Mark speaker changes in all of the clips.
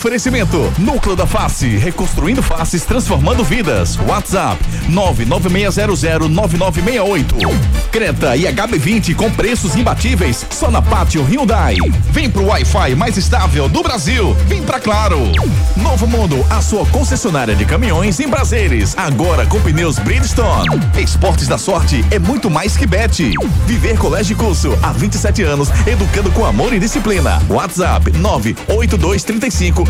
Speaker 1: Oferecimento Núcleo da Face, reconstruindo faces, transformando vidas. WhatsApp 996009968. Creta e HB20 com preços imbatíveis só na Pátio Hyundai. Vem pro Wi-Fi mais estável do Brasil. Vem pra Claro. Novo Mundo, a sua concessionária de caminhões em prazeres. Agora com pneus Bridgestone. Esportes da sorte é muito mais que bet. Viver Colégio Curso há 27 anos, educando com amor e disciplina. WhatsApp 98235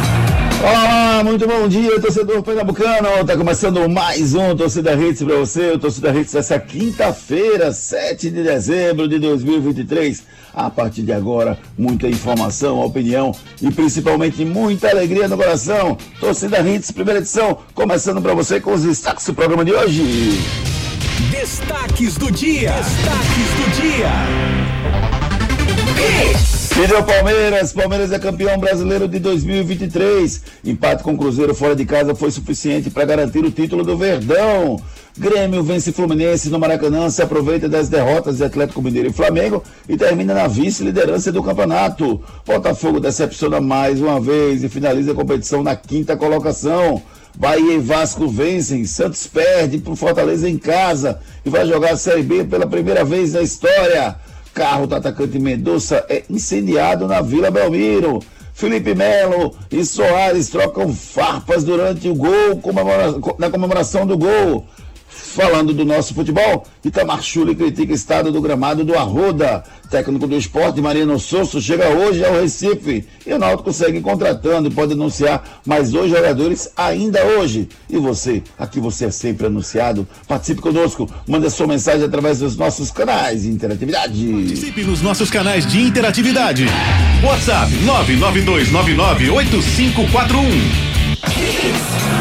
Speaker 2: Olá, muito bom dia, torcedor pernambucano. Tá começando mais um Torcida Hits para você. O Torcida Hits essa quinta-feira, 7 de dezembro de 2023. A partir de agora, muita informação, opinião e principalmente muita alegria no coração. Torcida Hits, primeira edição, começando para você com os destaques do programa de hoje.
Speaker 3: Destaques do dia. Destaques do dia.
Speaker 2: Vídeo Palmeiras, Palmeiras é campeão brasileiro de 2023. Empate com o Cruzeiro fora de casa foi suficiente para garantir o título do Verdão. Grêmio vence Fluminense no Maracanã, se aproveita das derrotas de Atlético Mineiro e Flamengo e termina na vice-liderança do campeonato. Botafogo decepciona mais uma vez e finaliza a competição na quinta colocação. Bahia e Vasco vencem, Santos perde para o Fortaleza em casa e vai jogar a Série B pela primeira vez na história. Carro do atacante Mendonça é incendiado na Vila Belmiro. Felipe Melo e Soares trocam farpas durante o gol, comemora na comemoração do gol. Falando do nosso futebol, Itamar Chuli critica o estado do gramado do Arruda. Técnico do esporte, Mariano Souza, chega hoje ao Recife. E o Náutico segue contratando e pode anunciar mais dois jogadores ainda hoje. E você, aqui você é sempre anunciado. Participe conosco, manda sua mensagem através dos nossos canais de interatividade.
Speaker 3: Participe nos nossos canais de interatividade. WhatsApp 992998541.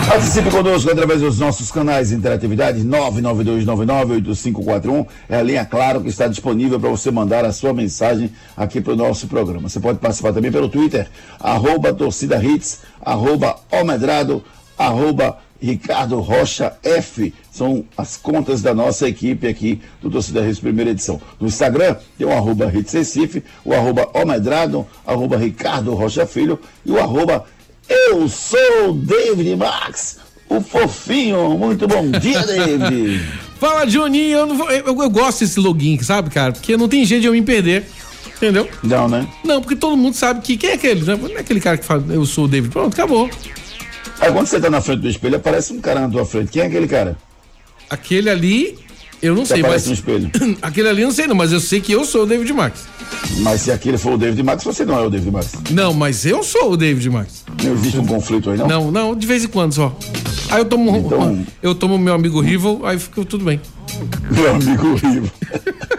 Speaker 2: Participe conosco através dos nossos canais de interatividade 992998541. É a linha Claro que está disponível para você mandar a sua mensagem aqui para o nosso programa. Você pode participar também pelo Twitter, arroba torcida hits, arroba Almedrado, arroba Ricardo Rocha F. São as contas da nossa equipe aqui do Torcida Hits primeira edição. No Instagram tem o arroba Hits Recife, o arroba Almedrado, arroba Ricardo Rocha Filho e o arroba eu sou o David Max, o fofinho. Muito bom dia, David.
Speaker 4: Fala, Juninho. Eu, vou, eu, eu, gosto desse login, sabe, cara? Porque não tem jeito de eu me perder. Entendeu?
Speaker 2: Não, né?
Speaker 4: Não, porque todo mundo sabe que. Quem é aquele? Não é aquele cara que fala, eu sou o David. Pronto, acabou.
Speaker 2: Aí quando você tá na frente do espelho, aparece um cara na tua frente. Quem é aquele cara?
Speaker 4: Aquele ali, eu não
Speaker 2: Você
Speaker 4: sei, mas.
Speaker 2: no espelho.
Speaker 4: Aquele ali eu não sei, não, mas eu sei que eu sou o David Max.
Speaker 2: Mas se aquele for o David Max, você não é o David Max.
Speaker 4: Não, mas eu sou o David Max.
Speaker 2: Não existe um conflito aí, não?
Speaker 4: Não, não, de vez em quando só. Aí eu tomo,
Speaker 2: Então-
Speaker 4: eu tomo meu amigo Rival, aí fica tudo bem.
Speaker 2: Meu amigo Rivo.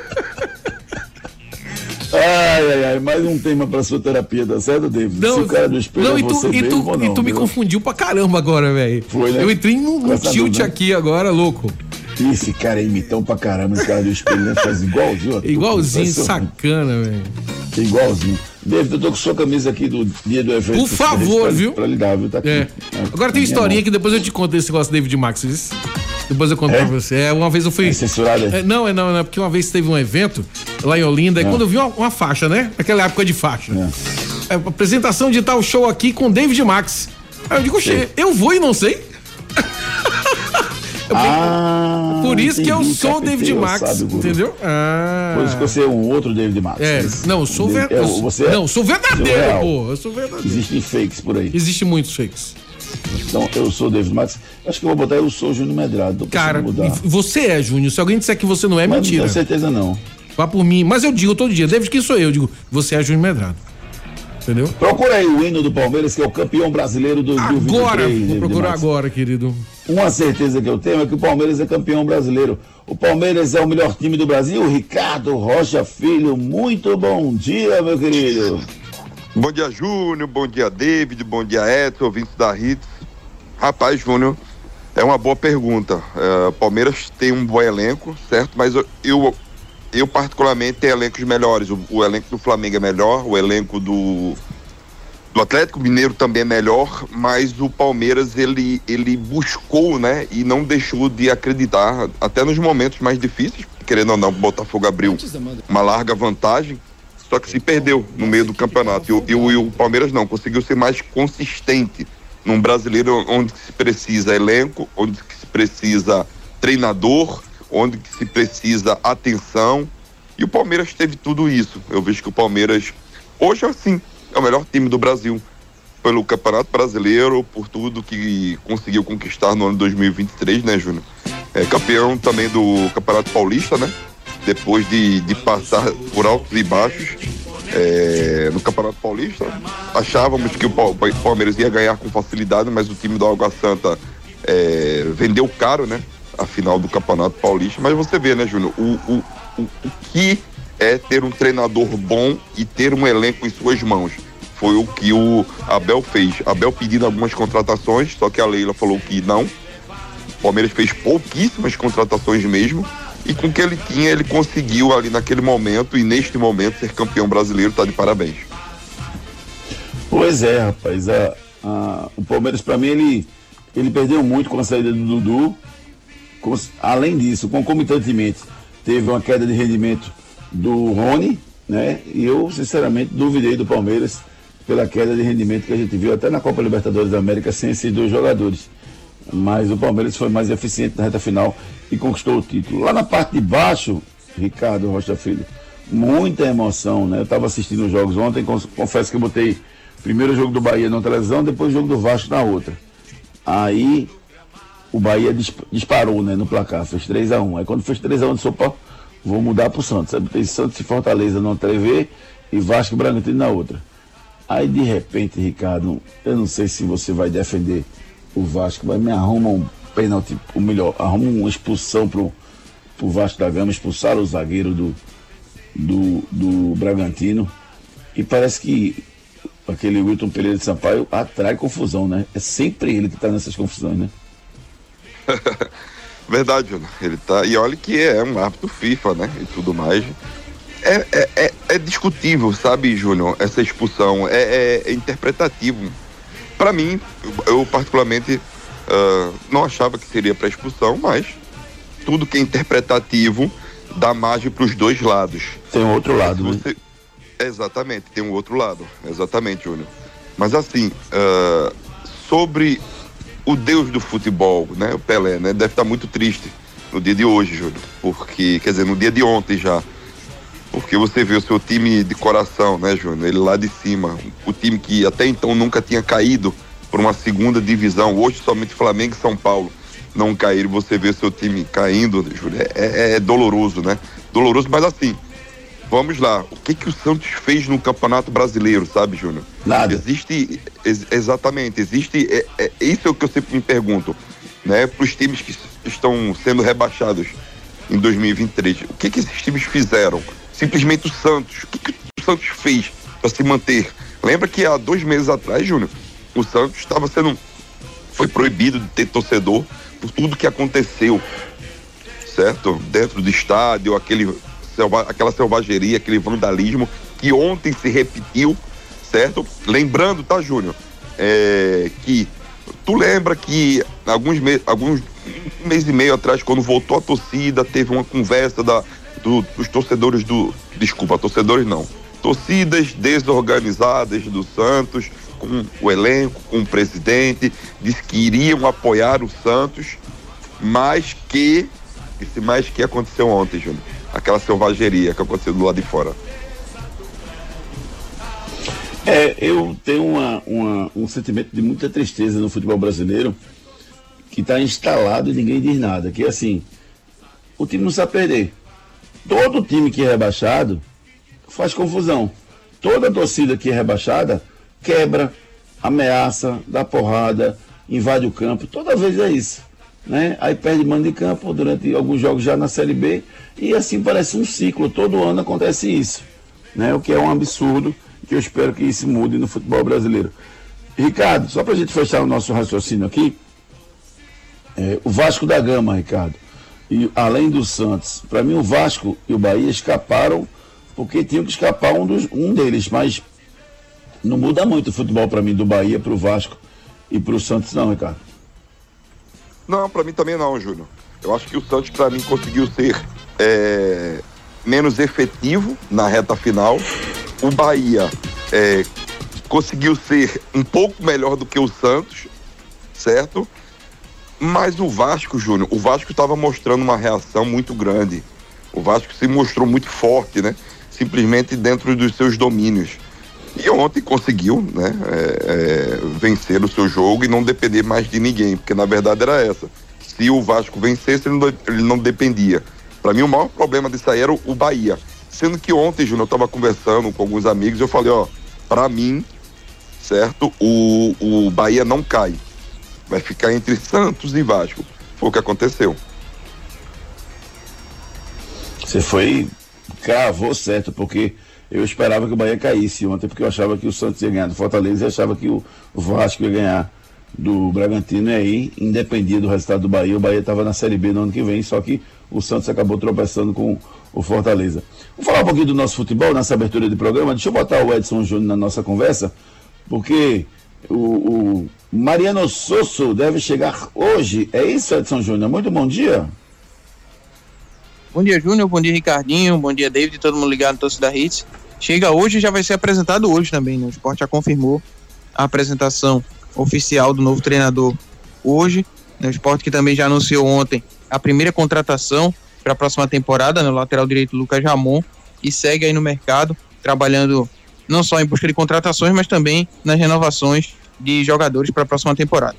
Speaker 2: Ai, ai, ai, mais um tema pra sua terapia, tá certo, David? Se o cara do espelho
Speaker 4: não,
Speaker 2: é
Speaker 4: e tu,
Speaker 2: você
Speaker 4: e tu,
Speaker 2: mesmo
Speaker 4: e
Speaker 2: não,
Speaker 4: tu me
Speaker 2: viu?
Speaker 4: confundiu pra caramba agora, velho.
Speaker 2: Foi, né?
Speaker 4: Eu entrei num, tilt
Speaker 2: né?
Speaker 4: aqui agora, louco.
Speaker 2: Esse cara é imitão pra caramba, esse cara do espelho, né? Faz igualzinho.
Speaker 4: Igualzinho, sacana, velho.
Speaker 2: Igualzinho. David, eu tô com sua camisa aqui do dia do evento.
Speaker 4: Por favor,
Speaker 2: pra,
Speaker 4: viu?
Speaker 2: Pra lhe dar, viu? Tá aqui.
Speaker 4: É. Agora tem
Speaker 2: Minha
Speaker 4: historinha
Speaker 2: mão.
Speaker 4: que depois eu te conto desse negócio do David Max. Depois eu conto
Speaker 2: É?
Speaker 4: pra você. É, uma vez eu fui.
Speaker 2: É censurada?
Speaker 4: É, não, é não, não, é porque uma vez teve um evento lá em Olinda, e quando eu vi uma, uma faixa, né? Naquela época de faixa. É, apresentação de tal show aqui com David Max. Aí eu digo, che, eu vou e não sei.
Speaker 2: Ah,
Speaker 4: Por isso que eu sou o David Max, entendeu? Ah.
Speaker 2: Por isso que você é um outro David Max.
Speaker 4: É, não, eu sou verdadeiro.
Speaker 2: é, você é-
Speaker 4: não, sou
Speaker 2: é
Speaker 4: verdadeiro,
Speaker 2: real.
Speaker 4: pô. Eu sou verdadeiro.
Speaker 2: Existem fakes por aí.
Speaker 4: Existem muitos fakes.
Speaker 2: Então, eu sou o David Max. Acho que eu vou botar eu sou o Júnior Medrado.
Speaker 4: Cara, você é, Júnior. Se alguém disser que você não é,
Speaker 2: Mas
Speaker 4: mentira.
Speaker 2: tenho certeza não.
Speaker 4: Vá por mim. Mas eu digo todo dia, David, quem sou eu? Eu digo, você é Júnior Medrado. Entendeu?
Speaker 2: Procura aí o hino do Palmeiras, que é o campeão brasileiro do 2023.
Speaker 4: Agora, vou
Speaker 2: David
Speaker 4: procurar
Speaker 2: Max.
Speaker 4: agora, querido.
Speaker 2: Uma certeza que eu tenho é que o Palmeiras é campeão brasileiro. O Palmeiras é o melhor time do Brasil. Ricardo Rocha Filho, muito bom dia, meu querido.
Speaker 5: Bom dia, Júnior. Bom dia, David. Bom dia, Edson, ouvintes da Hits. Rapaz, Júnior, é uma boa pergunta. É, Palmeiras tem um bom elenco, certo? Mas eu, eu, eu particularmente, tenho elencos melhores. O, o, elenco do Flamengo é melhor, o elenco do, do Atlético Mineiro também é melhor, mas o Palmeiras, ele, ele buscou, né? E não deixou de acreditar, até nos momentos mais difíceis. Querendo ou não, o Botafogo abriu uma larga vantagem, só que se perdeu no meio do campeonato. E, e, e o Palmeiras não, conseguiu ser mais consistente num brasileiro onde se precisa elenco, onde se precisa treinador, onde se precisa atenção. E o Palmeiras teve tudo isso. Eu vejo que o Palmeiras, hoje assim, é o melhor time do Brasil. Pelo Campeonato Brasileiro, por tudo que conseguiu conquistar no ano 2023, né, Júnior? É campeão também do Campeonato Paulista, né? Depois de, de passar por altos e baixos é, no Campeonato Paulista. Achávamos que o Palmeiras ia ganhar com facilidade, mas o time do Água Santa é, vendeu caro, né? A final do Campeonato Paulista. Mas você vê, né, Júnior, o, o, o, o que é ter um treinador bom e ter um elenco em suas mãos. Foi o que o Abel fez. Abel pedindo algumas contratações, só que a Leila falou que não. O Palmeiras fez pouquíssimas contratações mesmo e com o que ele tinha, ele conseguiu ali naquele momento e neste momento ser campeão brasileiro, tá de parabéns.
Speaker 2: Pois é, rapaz. A, a, o Palmeiras, para mim, ele, ele perdeu muito com a saída do Dudu. Além disso, concomitantemente, teve uma queda de rendimento do Rony, né? E eu, sinceramente, duvidei do Palmeiras pela queda de rendimento que a gente viu até na Copa Libertadores da América sem esses dois jogadores. Mas o Palmeiras foi mais eficiente na reta final e conquistou o título. Lá na parte de baixo, Ricardo Rocha Filho, muita emoção, né? Eu estava assistindo os jogos ontem, confesso que eu botei primeiro o jogo do Bahia na televisão, depois o jogo do Vasco na outra. Aí o Bahia disparou, né, no placar, fez 3 a 1 Aí quando fez 3 a 1 de São vou mudar pro Santos. Aí botei Santos e Fortaleza na TV e Vasco e Bragantino na outra. Aí de repente, Ricardo, eu não sei se você vai defender o Vasco, mas me arruma um pênalti, ou melhor, arruma uma expulsão pro, pro Vasco da Gama, expulsar o zagueiro do, do, do Bragantino. E parece que aquele Wilton Pereira de Sampaio atrai confusão, né? É sempre ele que tá nessas confusões, né?
Speaker 5: Verdade, Júnior. Ele tá. E olha que é um árbitro FIFA, né? E tudo mais. É, é, é, é discutível, sabe, Júnior? Essa expulsão é, é, é interpretativo. Para mim, eu particularmente Uh, não achava que seria para expulsão, mas tudo que é interpretativo dá margem para os dois lados.
Speaker 2: Tem um outro lado, né? você... né?
Speaker 5: Exatamente, tem um outro lado. Exatamente, Júnior. Mas assim, uh, sobre o deus do futebol, né, o Pelé, né, deve estar muito triste no dia de hoje, Júnior, porque, quer dizer, no dia de ontem já, porque você vê o seu time de coração, né, Júnior, ele lá de cima, o time que até então nunca tinha caído, por uma segunda divisão. Hoje somente Flamengo e São Paulo não caíram. Você vê seu time caindo, Júlio, é, é, é, doloroso, né? Doloroso, mas assim, vamos lá. O que que o Santos fez no Campeonato Brasileiro, sabe, Júnior?
Speaker 2: Nada.
Speaker 5: Existe, ex, exatamente, existe, é, é, isso é o que eu sempre me pergunto, né? Para os times que estão sendo rebaixados em 2023, o que que esses times fizeram? Simplesmente o Santos. O que que o Santos fez para se manter? Lembra que há dois meses atrás, Júnior, o Santos estava sendo. Foi proibido de ter torcedor por tudo que aconteceu, certo? Dentro do estádio, aquele, selva, aquela selvageria, aquele vandalismo que ontem se repetiu, certo? Lembrando, tá, Júnior? É, que tu lembra que alguns meses, alguns um mês e meio atrás, quando voltou a torcida, teve uma conversa da, do, dos torcedores do. Desculpa, torcedores não. Torcidas desorganizadas do Santos, com o elenco, com o presidente, disse que iriam apoiar o Santos, mas que, esse mais que aconteceu ontem, Júnior, aquela selvageria que aconteceu do lado de fora.
Speaker 2: É, eu tenho uma, uma, um sentimento de muita tristeza no futebol brasileiro que está instalado e ninguém diz nada. Que é assim, o time não sabe perder. Todo time que é rebaixado faz confusão. Toda torcida que é rebaixada quebra, ameaça, dá porrada, invade o campo. Toda vez é isso. Né? Aí perde mando de campo durante alguns jogos já na Série B. E assim parece um ciclo. Todo ano acontece isso. Né? O que é um absurdo. que eu espero que isso mude no futebol brasileiro. Ricardo, só para a gente fechar o nosso raciocínio aqui, é, o Vasco da Gama, Ricardo, e além do Santos, para mim o Vasco e o Bahia escaparam porque tinham que escapar um, dos, um deles, mas não muda muito o futebol para mim do Bahia para o Vasco e para o Santos, não, Ricardo.
Speaker 5: Não, para mim também não, Júnior. Eu acho que o Santos, para mim, conseguiu ser é, menos efetivo na reta final. O Bahia é, conseguiu ser um pouco melhor do que o Santos, certo? Mas o Vasco, Júnior, o Vasco estava mostrando uma reação muito grande. O Vasco se mostrou muito forte, né? Simplesmente dentro dos seus domínios. E ontem conseguiu, né? É, é, vencer o seu jogo e não depender mais de ninguém, porque na verdade era essa. Se o Vasco vencesse, ele não, ele não dependia. Para mim, o maior problema disso aí era o, o Bahia. Sendo que ontem, Júnior, eu estava conversando com alguns amigos, eu falei, ó, para mim, certo, o, o Bahia não cai. Vai ficar entre Santos e Vasco. Foi o que aconteceu.
Speaker 2: Você foi, cravou certo, porque eu esperava que o Bahia caísse ontem, porque eu achava que o Santos ia ganhar do Fortaleza e achava que o, Vasco ia ganhar do Bragantino e aí, independia do resultado do Bahia, o Bahia estava na Série B no ano que vem, só que o Santos acabou tropeçando com o Fortaleza. Vamos falar um pouquinho do nosso futebol nessa abertura de programa. Deixa eu botar o Edson Júnior na nossa conversa, porque o, o Mariano Sosso deve chegar hoje. É isso, Edson Júnior? Muito bom dia.
Speaker 6: Bom dia, Júnior. Bom dia, Ricardinho. Bom dia, David. Todo mundo ligado no Torcida Hits. Chega hoje e já vai ser apresentado hoje também. Né? O esporte já confirmou a apresentação oficial do novo treinador hoje. Né? O esporte que também já anunciou ontem a primeira contratação para a próxima temporada, no né? lateral direito Lucas Ramon, e segue aí no mercado, trabalhando não só em busca de contratações, mas também nas renovações de jogadores para a próxima temporada.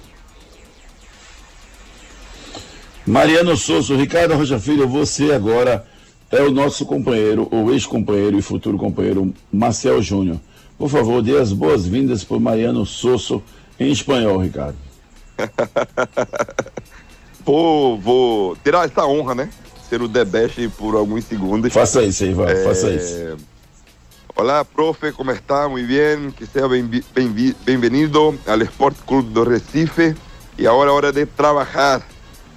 Speaker 2: Mariano Souza, Ricardo Rocha Filho, você agora é o nosso companheiro, ou ex-companheiro e futuro companheiro, Marcel Júnior. Por favor, dê as boas-vindas para Mariano Sosso em espanhol, Ricardo.
Speaker 5: Pô, vou tirar essa honra, né? Ser o Debeste por alguns segundos.
Speaker 2: Faça isso aí, vai, é... faça isso.
Speaker 5: Olá, profe, como está? Muito bem, que seja bem-vindo ao Sport Club do Recife. E agora é hora de trabalhar.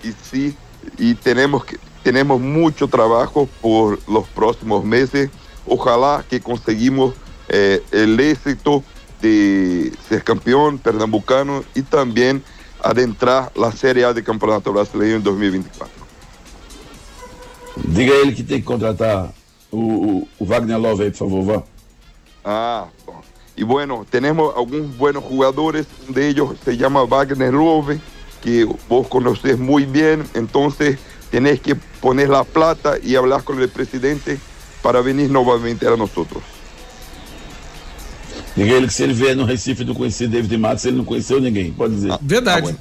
Speaker 5: E sim, e temos, temos muito trabalho por los próximos meses. Ojalá que conseguimos eh, el éxito de ser campeão pernambucano e também adentrar a Série A de Campeonato Brasileiro em 2024.
Speaker 2: Diga a ele que tem que contratar o, Wagner Love aí, por favor, vá.
Speaker 5: Ah, bom. E bueno, temos alguns buenos jogadores, um deles se chama Wagner Love, que vos conheces muito bem, então tenés que poner la plata e falar com o presidente para venir novamente a nós.
Speaker 2: Diga ele que se ele vier no Recife não conhecer David Matos, ele não conheceu ninguém, pode dizer. Ah,
Speaker 4: verdade. Ah, bueno.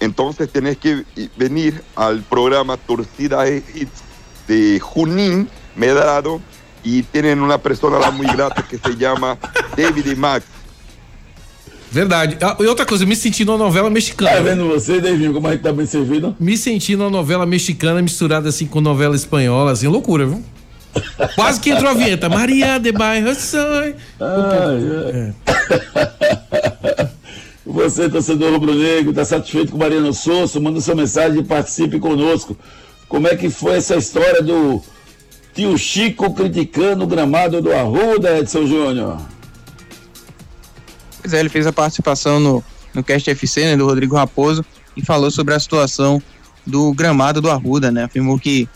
Speaker 5: Então tenés que venir ao programa Torcida Hits de Junín Medrado e tem uma pessoa lá muito grata que se chama David Max.
Speaker 4: Verdade. Ah, e outra coisa, eu me senti numa novela mexicana.
Speaker 2: Tá vendo você, David, como a gente tá bem servido?
Speaker 4: Me senti numa novela mexicana misturada assim com novela espanhola, assim, loucura, viu? Quase que entrou a vinheta. Maria de Bairro Soy.
Speaker 2: É. Você, torcedor rubro-negro, está satisfeito com o Mariano Souza? Manda sua mensagem e participe conosco. Como é que foi essa história do tio Chico criticando o gramado do Arruda, Edson Júnior?
Speaker 6: Pois é, ele fez a participação no, no Cast FC, né, do Rodrigo Raposo, e falou sobre a situação do gramado do Arruda, né? Afirmou que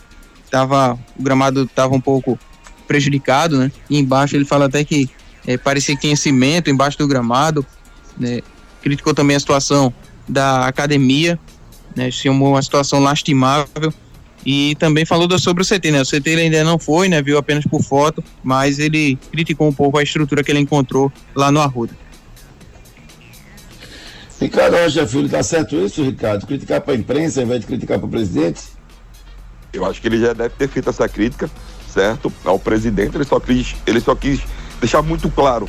Speaker 6: tava, o gramado estava um pouco prejudicado, né? E embaixo ele fala até que é, parecia que tinha cimento embaixo do gramado, né? Criticou também a situação da academia, né? Chamou uma situação lastimável e também falou sobre o CT, né? O CT ele ainda não foi, né? Viu apenas por foto, mas ele criticou um pouco a estrutura que ele encontrou lá no Arruda.
Speaker 2: Ricardo Rocha Filho, tá certo isso, Ricardo? Criticar para a imprensa ao invés de criticar para o presidente?
Speaker 5: Eu acho que ele já deve ter feito essa crítica, certo? Ao presidente, ele só quis, ele só quis deixar muito claro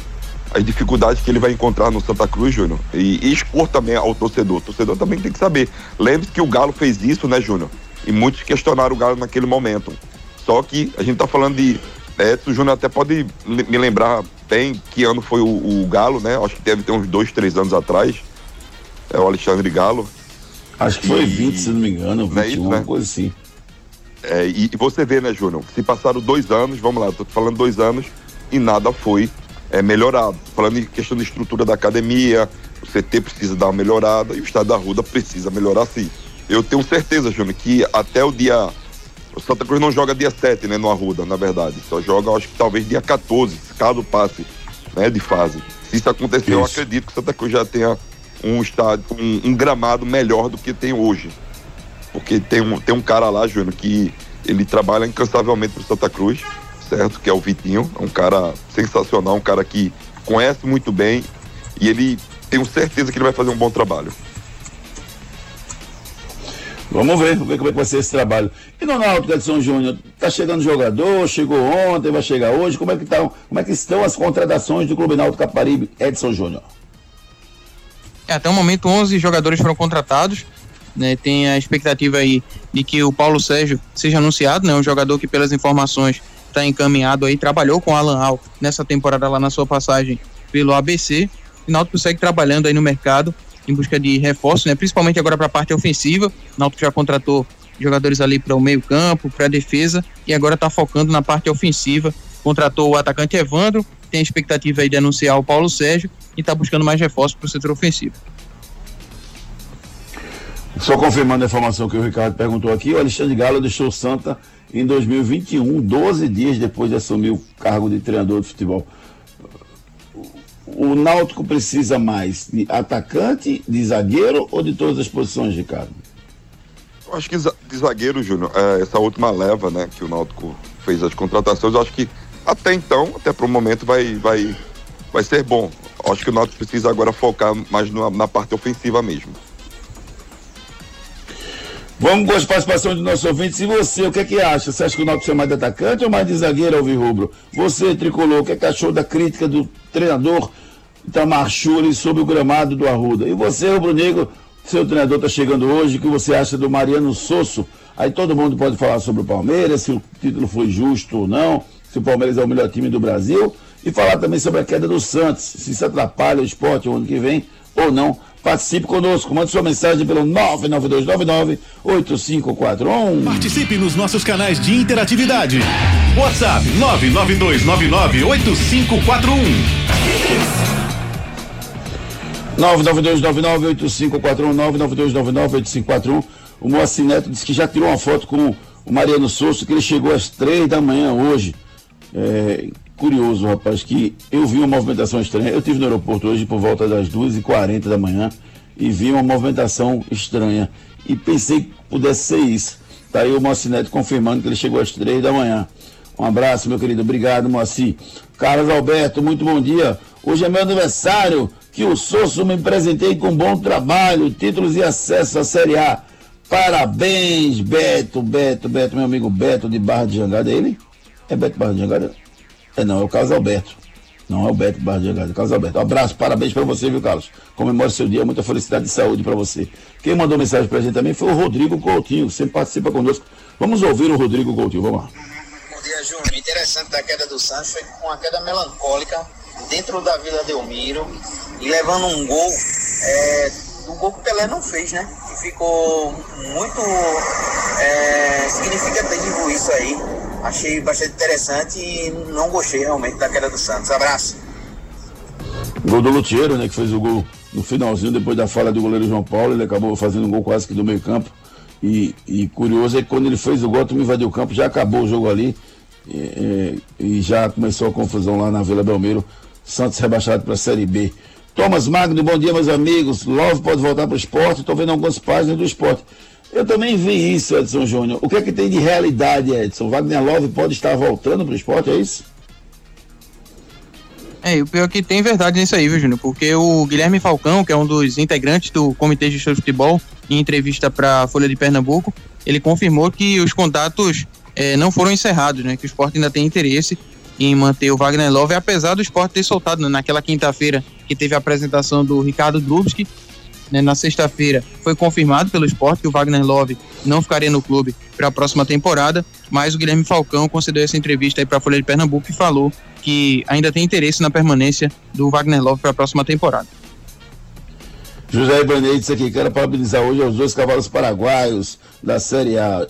Speaker 5: as dificuldades que ele vai encontrar no Santa Cruz, Júnior. E, e expor também ao torcedor. O torcedor também tem que saber. Lembre-se que o Galo fez isso, né, Júnior? E muitos questionaram o Galo naquele momento. Só que a gente tá falando de. Edson Júnior até pode me lembrar bem que ano foi o, o Galo, né? Acho que deve ter uns dois, três anos atrás. É o Alexandre Galo.
Speaker 2: Acho que foi e... 20, se não me engano, 21, é isso, né? coisa assim.
Speaker 5: É, e, e, você vê, né, Júnior? Se passaram dois anos, vamos lá, tô falando dois anos, e nada foi é, melhorado. Falando em questão de estrutura da academia, o CT precisa dar uma melhorada e o estado da Ruda precisa melhorar sim. Eu tenho certeza, Júnior, que até o dia. O Santa Cruz não joga dia 7, né, no Arruda, na verdade. Só joga, acho que talvez dia 14, caso passe né, de fase. Se isso acontecer, isso. eu acredito que o Santa Cruz já tenha um estádio, um, um, gramado melhor do que tem hoje. Porque tem um, tem um cara lá, Júnior, que ele trabalha incansavelmente pro Santa Cruz certo? Que é o Vitinho, é um cara sensacional, um cara que conhece muito bem e ele tenho certeza que ele vai fazer um bom trabalho.
Speaker 2: Vamos ver, vamos ver como é que vai ser esse trabalho. E no Edson Júnior, tá chegando jogador, chegou ontem, vai chegar hoje, como é que tá, como é que estão as contratações do Clube Náutico Caparibe Edson Júnior?
Speaker 6: É, até o momento 11 jogadores foram contratados, né, tem a expectativa aí de que o Paulo Sérgio seja anunciado, né, um jogador que pelas informações está encaminhado aí, trabalhou com Alan Al nessa temporada lá na sua passagem pelo ABC. O Náutico segue trabalhando aí no mercado em busca de reforço, né? Principalmente agora para a parte ofensiva. O Náutico já contratou jogadores ali para o meio-campo, para a defesa e agora está focando na parte ofensiva. Contratou o atacante Evandro, tem a expectativa aí de anunciar o Paulo Sérgio e está buscando mais reforços para o setor ofensivo.
Speaker 2: Só confirmando a informação que o Ricardo perguntou aqui, o Alexandre Galo deixou o Santa em 2021, 12 dias depois de assumir o cargo de treinador de futebol. O Náutico precisa mais de atacante, de zagueiro ou de todas as posições, Ricardo?
Speaker 5: Eu acho que de zagueiro, Júnior, é, essa última leva, né, que o Náutico fez as contratações, eu acho que até então, até para o momento, vai, vai, vai ser bom. Acho que o Náutico precisa agora focar mais na, na parte ofensiva mesmo.
Speaker 2: Vamos com as participações dos nossos ouvintes. E você, o que é que acha? Você acha que o Náutico é mais de atacante ou mais de zagueiro, Alvin Rubro? Você, Tricolor, o que, é que achou da crítica do treinador Itamar Chuli sobre o gramado do Arruda? E você, Rubro Negro, seu treinador está chegando hoje, o que você acha do Mariano Sosso? Aí todo mundo pode falar sobre o Palmeiras, se o título foi justo ou não, se o Palmeiras é o melhor time do Brasil, e falar também sobre a queda do Santos, se isso atrapalha o esporte o ano que vem ou não. Participe conosco, mande sua mensagem pelo 99299-8541.
Speaker 3: Participe nos nossos canais de interatividade. WhatsApp 99299-8541.
Speaker 2: 99299-8541, 99299-8541. O Moacir Neto disse que já tirou uma foto com o Mariano Souza, que ele chegou às três da manhã hoje. É, curioso, rapaz, que eu vi uma movimentação estranha. Eu tive no aeroporto hoje por volta das 2h40 da manhã e vi uma movimentação estranha. E pensei que pudesse ser isso. Tá aí o Mocinete confirmando que ele chegou às 3 da manhã. Um abraço, meu querido. Obrigado, Moacir. Carlos Alberto, muito bom dia. Hoje é meu aniversário. Que o Sosso me presentei com bom trabalho, títulos e acesso à Série A. Parabéns, Beto, Beto, Beto, meu amigo Beto de Barra de Jangada. É ele? É Beto Barra de Jangada? É não, é o Carlos Alberto. Não é o Beto Barra de Jangada, é o Carlos Alberto. Um abraço, parabéns para você, viu, Carlos? Comemore seu dia, muita felicidade e saúde para você. Quem mandou mensagem para a gente também foi o Rodrigo Coutinho, que sempre participa conosco. Vamos ouvir o Rodrigo Coutinho, vamos lá.
Speaker 7: Bom dia, Júnior. Interessante da queda do Santos foi com uma queda melancólica dentro da Vila Delmiro e levando um gol, é, um gol que o Pelé não fez, né? Que ficou muito é, significativo isso aí achei bastante interessante e não gostei realmente da queda do Santos. Abraço.
Speaker 2: Gol do Lutiero, né, que fez o gol no finalzinho, depois da falha do goleiro João Paulo, ele acabou fazendo um gol quase que do meio campo. E, e curioso é que quando ele fez o gol, tu invadiu o campo, já acabou o jogo ali e, e já começou a confusão lá na Vila Belmiro. Santos rebaixado para a Série B. Thomas Magno, bom dia, meus amigos. Love pode voltar para o esporte. Estou vendo algumas páginas do esporte. Eu também vi isso, Edson Júnior. O que é que tem de realidade, Edson? Wagner Love pode estar voltando para o esporte, é isso?
Speaker 6: É, e o pior é que tem verdade nisso aí, viu, Júnior? Porque o Guilherme Falcão, que é um dos integrantes do Comitê de Gestão de Futebol, em entrevista para a Folha de Pernambuco, ele confirmou que os contatos é, não foram encerrados, né? Que o esporte ainda tem interesse em manter o Wagner Love, apesar do esporte ter soltado né, naquela quinta-feira que teve a apresentação do Ricardo Drubski, né, na sexta-feira foi confirmado pelo esporte que o Wagner Love não ficaria no clube para a próxima temporada, mas o Guilherme Falcão concedeu essa entrevista para a Folha de Pernambuco e falou que ainda tem interesse na permanência do Wagner Love para a próxima temporada.
Speaker 2: José Ibanez aqui, quero parabenizar hoje aos dois cavalos paraguaios da Série A,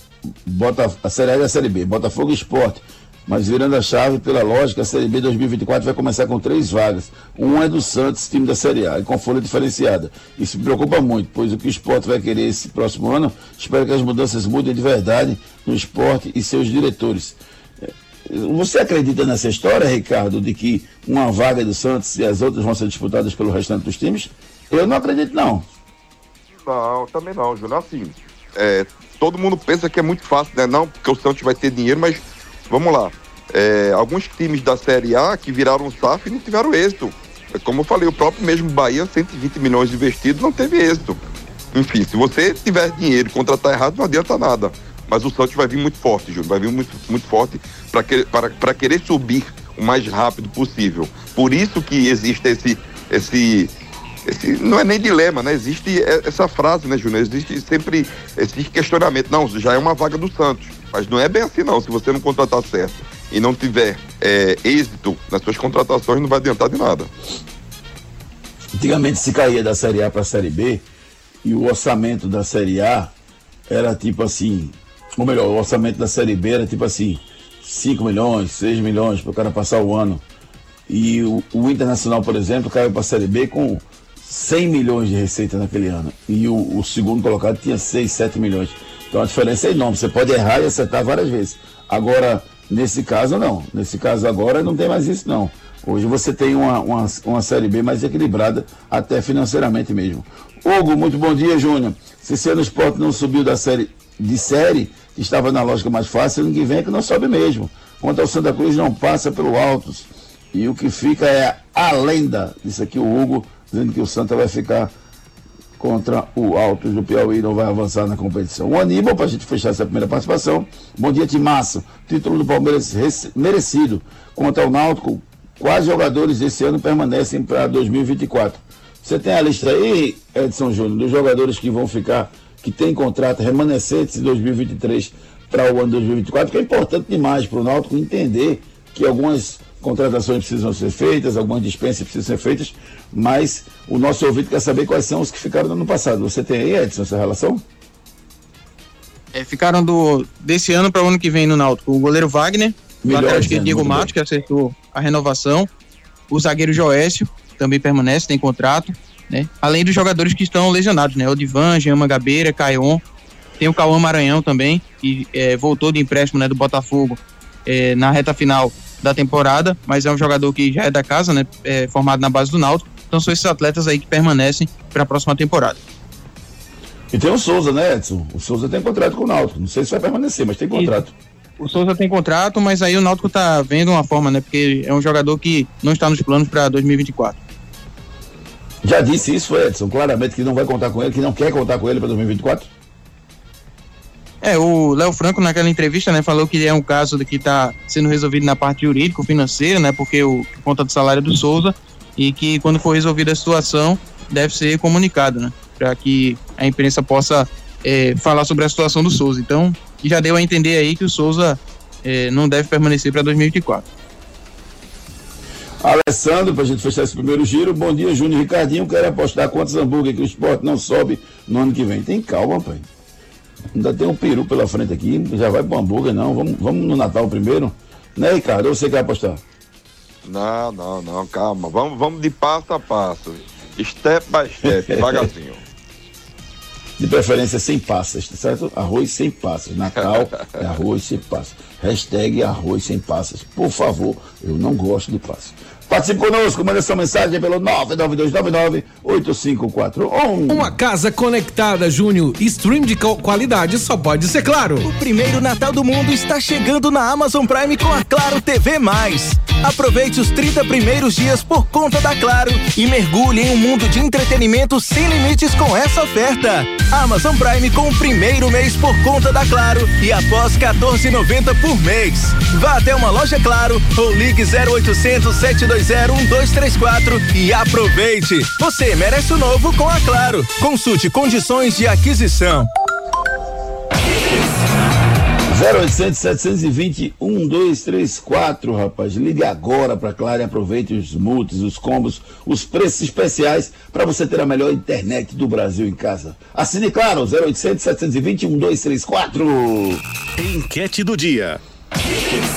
Speaker 2: Bota, a Série A e a Série B, Botafogo Esporte. Mas virando a chave, pela lógica, a Série B 2024 vai começar com três vagas. Um é do Santos, time da Série A, e com folha diferenciada. Isso me preocupa muito, pois o que o esporte vai querer esse próximo ano, espero que as mudanças mudem de verdade no esporte e seus diretores. Você acredita nessa história, Ricardo, de que uma vaga é do Santos e as outras vão ser disputadas pelo restante dos times? Eu não acredito, não.
Speaker 5: Não, também não, Júnior. Assim, é, todo mundo pensa que é muito fácil, né? Não, porque o Santos vai ter dinheiro, mas vamos lá. É, alguns times da Série A que viraram SAF não tiveram êxito. É, como eu falei, o próprio mesmo Bahia, 120 milhões investidos, não teve êxito. Enfim, se você tiver dinheiro e contratar errado, não adianta nada. Mas o Santos vai vir muito forte, Júnior. Vai vir muito, muito forte para que, para querer subir o mais rápido possível. Por isso que existe esse, esse esse não é nem dilema, né? Existe essa frase, né, Júnior? Existe sempre esse questionamento. Não, já é uma vaga do Santos. Mas não é bem assim, não. Se você não contratar certo e não tiver é, êxito nas suas contratações, não vai adiantar de nada.
Speaker 2: Antigamente se caía da Série A para a Série B e o orçamento da Série A era tipo assim, ou melhor, o orçamento da Série B era tipo assim, 5 milhões, 6 milhões para o cara passar o ano. E o, o Internacional, por exemplo, caiu para a Série B com 100 milhões de receita naquele ano. E o, o, segundo colocado tinha 6, 7 milhões. Então a diferença é enorme. Você pode errar e acertar várias vezes. Agora, nesse caso, não. Nesse caso agora não tem mais isso, não. Hoje você tem uma, uma, uma Série B mais equilibrada, até financeiramente mesmo. Hugo, muito bom dia, Júnior. Se ser no esporte não subiu da série de série, que estava na lógica mais fácil, ninguém vem que não sobe mesmo. Quanto ao Santa Cruz, não passa pelo Altos. E o que fica é a lenda. Isso aqui o Hugo dizendo que o Santa vai ficar contra o Altos do Piauí, não vai avançar na competição. O Aníbal, para a gente fechar essa primeira participação. Bom dia, Timaço. Título do Palmeiras merecido. Contra o Náutico, quais jogadores desse ano permanecem para 2024? Você tem a lista aí, Edson Júnior, dos jogadores que vão ficar, que tem contrato remanescentes em 2023 para o ano 2024, que é importante demais para o Náutico entender que algumas contratações precisam ser feitas, algumas dispensas precisam ser feitas, mas o nosso ouvinte quer saber quais são os que ficaram no ano passado. Você tem aí, Edson, essa relação?
Speaker 6: É, ficaram do desse ano para o ano que vem no Náutico. O goleiro Wagner, o lateral esquerdo Diego Matos, que acertou a renovação, o zagueiro Joécio, também permanece, tem contrato, né? Além dos jogadores que estão lesionados, né? O Divan, Jean Gabeira, Caion, tem o Cauã Maranhão também, que é, voltou de empréstimo né, do Botafogo é, na reta final da temporada, mas é um jogador que já é da casa, né? É, formado na base do Náutico. Então são esses atletas aí que permanecem para a próxima temporada.
Speaker 2: E tem o Souza, né, Edson? O Souza tem contrato com o Náutico. Não sei se vai permanecer, mas tem contrato.
Speaker 6: E o Souza tem contrato, mas aí o Náutico tá vendo uma forma, né? Porque é um jogador que não está nos planos para 2024.
Speaker 2: Já disse isso, Edson, claramente que não vai contar com ele, que não quer contar com ele para 2024?
Speaker 6: É, o Léo Franco naquela entrevista, né, falou que é um caso que está sendo resolvido na parte jurídica, financeira, né, porque o conta do salário do Souza e que quando for resolvida a situação deve ser comunicado, né, para que a imprensa possa é, falar sobre a situação do Souza. Então, já deu a entender aí que o Souza é, não deve permanecer para 2024.
Speaker 2: Alessandro, para a gente fechar esse primeiro giro. Bom dia, Júnior Ricardinho. Quero apostar quantos hambúrguer que o esporte não sobe no ano que vem. Tem calma, pai. Ainda tem um peru pela frente aqui, já vai pro hambúrguer, não. Vamos, vamos no Natal primeiro. Né, Ricardo? Ou você quer apostar?
Speaker 5: Não, não, não, calma. Vamos, vamos de passo a passo. Step by step, devagarzinho.
Speaker 2: De preferência sem passas, tá certo? Arroz sem passas. Natal é arroz sem passas. Hashtag arroz sem passas. Por favor, eu não gosto de passas. Participe conosco, manda sua mensagem pelo 99299-8541.
Speaker 3: Uma casa conectada, Júnior. Stream de qualidade só pode ser claro.
Speaker 8: O primeiro Natal do mundo está chegando na Amazon Prime com a Claro TV+. Aproveite os 30 primeiros dias por conta da Claro e mergulhe em um mundo de entretenimento sem limites com essa oferta. Amazon Prime com o primeiro mês por conta da Claro e após 14,90 por mês. Vá até uma loja Claro ou ligue 0800 720 1234 e aproveite. Você merece o novo com a Claro. Consulte condições de aquisição.
Speaker 2: 0800 720 1234, rapaz. Ligue agora para Claro e aproveite os multis, os combos, os preços especiais para você ter a melhor internet do Brasil em casa. Assine Claro, 0800 720 1234.
Speaker 1: Enquete do dia.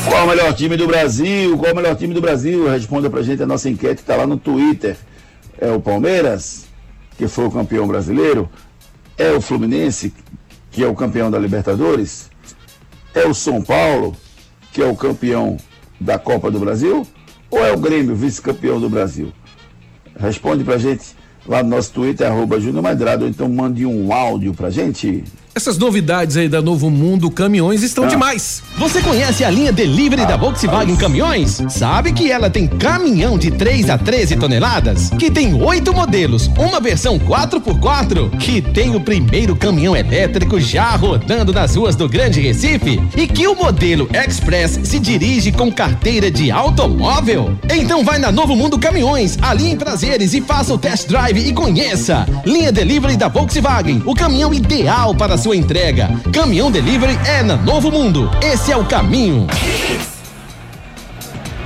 Speaker 2: Qual o melhor time do Brasil? Qual o melhor time do Brasil? Responda pra gente a nossa enquete, está lá no Twitter. É o Palmeiras, que foi o campeão brasileiro? É o Fluminense, que é o campeão da Libertadores? É o São Paulo, que é o campeão da Copa do Brasil? Ou é o Grêmio, vice-campeão do Brasil? Responde pra gente lá no nosso Twitter, arroba Júnior ou então mande um áudio pra gente.
Speaker 4: Essas novidades aí da Novo Mundo Caminhões estão ah. demais.
Speaker 9: Você conhece a linha Delivery ah, da Volkswagen Caminhões? Sabe que ela tem caminhão de 3 a 13 toneladas? Que tem oito modelos, uma versão 4x4, que tem o primeiro caminhão elétrico já rodando nas ruas do Grande Recife e que o modelo Express se dirige com carteira de automóvel? Então vai na Novo Mundo Caminhões, ali em Prazeres e faça o test drive e conheça. Linha Delivery da Volkswagen, o caminhão ideal para sua entrega. Caminhão Delivery é na Novo Mundo. Esse é o caminho.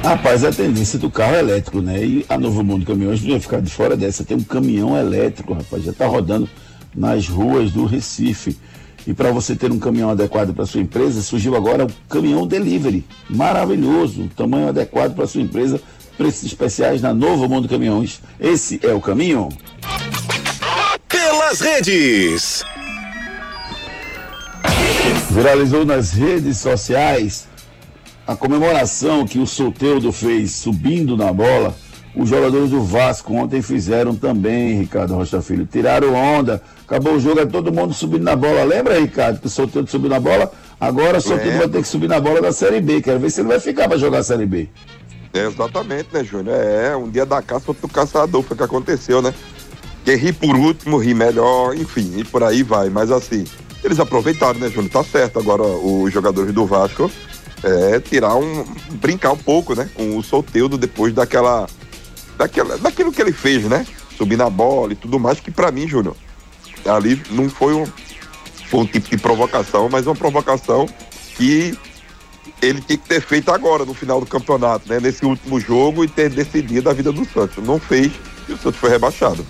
Speaker 2: Rapaz, a tendência do carro elétrico, né? E a Novo Mundo Caminhões não ia ficar de fora dessa. Tem um caminhão elétrico, rapaz, já está rodando nas ruas do Recife. E para você ter um caminhão adequado para sua empresa, surgiu agora o caminhão delivery. Maravilhoso, tamanho adequado para sua empresa, preços especiais na Novo Mundo Caminhões. Esse é o caminho.
Speaker 1: Pelas redes.
Speaker 2: Viralizou nas redes sociais a comemoração que o Soteudo fez subindo na bola. Os jogadores do Vasco ontem fizeram também, Ricardo Rocha Filho. Tiraram onda, acabou o jogo, é todo mundo subindo na bola. Lembra, Ricardo, que o Soteudo subiu na bola? Agora o Soteudo é. vai ter que subir na bola da Série B. Quero ver se ele vai ficar para jogar a Série B.
Speaker 5: É, exatamente, né, Júnior? É, um dia da caça pro caçador, foi o que aconteceu, né? Quem ri por último, ri melhor, enfim, e por aí vai. Mas assim, eles aproveitaram, né, Júnior? Tá certo. Agora, os jogadores do Vasco é tirar um. brincar um pouco, né? Com o Solteudo depois daquela. daquela daquilo que ele fez, né? Subir na bola e tudo mais, que para mim, Júnior, ali não foi um, foi um tipo de provocação, mas uma provocação que ele tinha que ter feito agora, no final do campeonato, né? Nesse último jogo e ter decidido a vida do Santos. Não fez e o Santos foi rebaixado.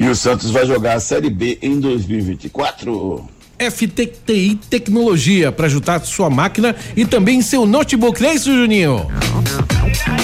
Speaker 2: E o Santos vai jogar a Série B em 2024.
Speaker 4: FTTI Tecnologia para ajudar sua máquina e também seu notebook, não é isso, Juninho?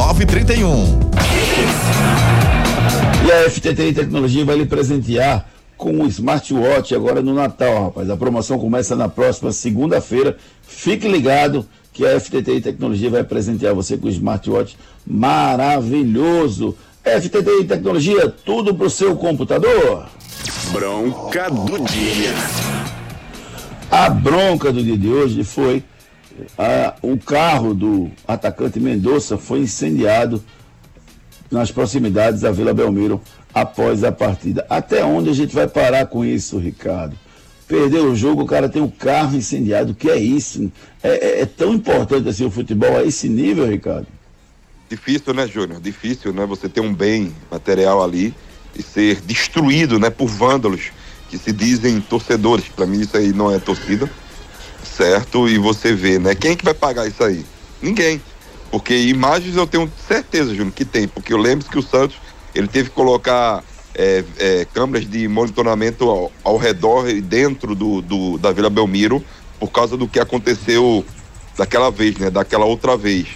Speaker 1: 1931.
Speaker 2: E a FTTI Tecnologia vai lhe presentear com o smartwatch agora no Natal, rapaz. A promoção começa na próxima segunda-feira. Fique ligado que a FTTI Tecnologia vai presentear você com o smartwatch maravilhoso. FTTI Tecnologia, tudo para o seu computador.
Speaker 1: Bronca do dia.
Speaker 2: A bronca do dia de hoje foi ah, o carro do atacante Mendonça foi incendiado nas proximidades da Vila Belmiro após a partida. Até onde a gente vai parar com isso, Ricardo? Perdeu o jogo, o cara tem um carro incendiado. Que é isso? É, é, é, tão importante assim o futebol a esse nível, Ricardo?
Speaker 5: Difícil, né, Júnior? Difícil, né? Você ter um bem material ali e ser destruído, né, por vândalos que se dizem torcedores. Para mim isso aí não é torcida certo? E você vê, né? Quem é que vai pagar isso aí? Ninguém. Porque imagens eu tenho certeza, Júnior, que tem. Porque eu lembro que o Santos ele teve que colocar é, é, câmeras de monitoramento ao, ao, redor e dentro do, do, da Vila Belmiro por causa do que aconteceu daquela vez, né? Daquela outra vez.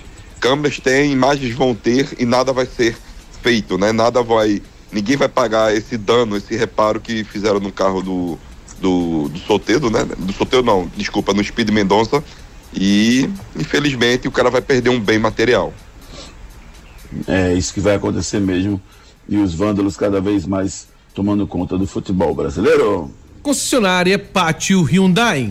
Speaker 5: câmeras têm, imagens vão ter e nada vai ser feito, né? Nada vai. Ninguém vai pagar esse dano, esse reparo que fizeram no carro do, do, do Soteiro, né? Do Soteiro não, desculpa, no Speed Mendonça. E infelizmente o cara vai perder um bem material.
Speaker 2: É isso que vai acontecer mesmo. E os vândalos cada vez mais tomando conta do futebol brasileiro.
Speaker 4: Concessionária Pátio Hyundai.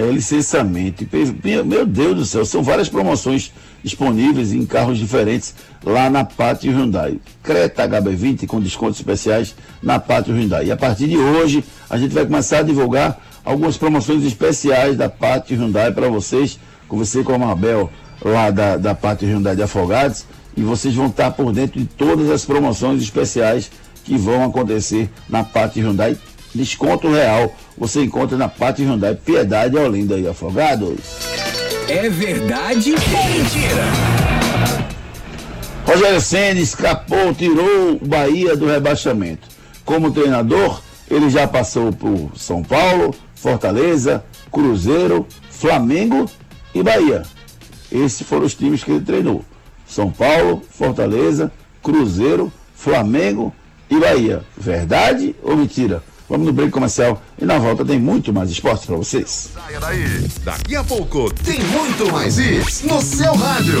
Speaker 2: é, licenciamento. Meu Deus do céu, são várias promoções disponíveis em carros diferentes lá na Pátio Hyundai. Creta HB20 com descontos especiais na Pátio Hyundai. E a partir de hoje a gente vai começar a divulgar algumas promoções especiais da Pátio Hyundai para vocês. Conversei com a Marbel lá da, da Pátio Hyundai de Afogados e vocês vão estar por dentro de todas as promoções especiais que vão acontecer na Pátio Hyundai Desconto real você encontra na Pátio Hyundai Piedade Olinda e Afogados.
Speaker 3: É verdade ou mentira?
Speaker 2: Rogério Senna escapou, tirou o Bahia do rebaixamento. Como treinador, ele já passou por São Paulo, Fortaleza, Cruzeiro, Flamengo e Bahia. Esses foram os times que ele treinou. São Paulo, Fortaleza, Cruzeiro, Flamengo e Bahia. Verdade ou mentira? Vamos no break comercial e na volta tem muito mais esporte para vocês.
Speaker 1: Saia daí. Daqui a pouco tem muito mais isso no seu rádio.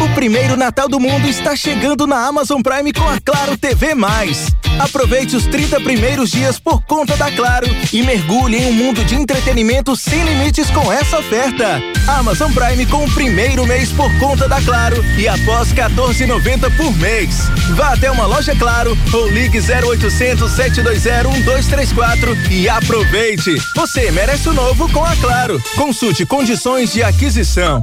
Speaker 8: O primeiro Natal do mundo está chegando na Amazon Prime com a Claro TV+. Aproveite os 30 primeiros dias por conta da Claro e mergulhe em um mundo de entretenimento sem limites com essa oferta. Amazon Prime com o primeiro mês por conta da Claro e após 14,90 por mês. Vá até uma loja Claro ou ligue 0800 720 1234 e aproveite. Você merece o novo com a Claro. Consulte condições de aquisição.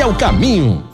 Speaker 9: é o caminho.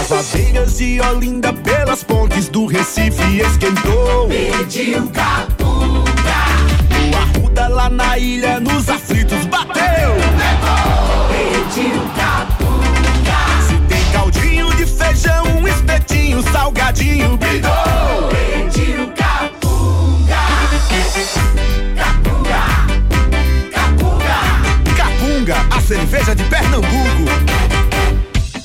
Speaker 10: As abelhas de Olinda pelas pontes do Recife esquentou.
Speaker 11: Pediu capunga.
Speaker 10: O arruda lá na ilha nos aflitos bateu.
Speaker 11: Levou. Pediu capunga.
Speaker 10: Se tem caldinho de feijão, um espetinho, salgadinho, bidou.
Speaker 11: Pediu. Capunga. Capunga. Capunga
Speaker 10: Capunga, a cerveja de Pernambuco.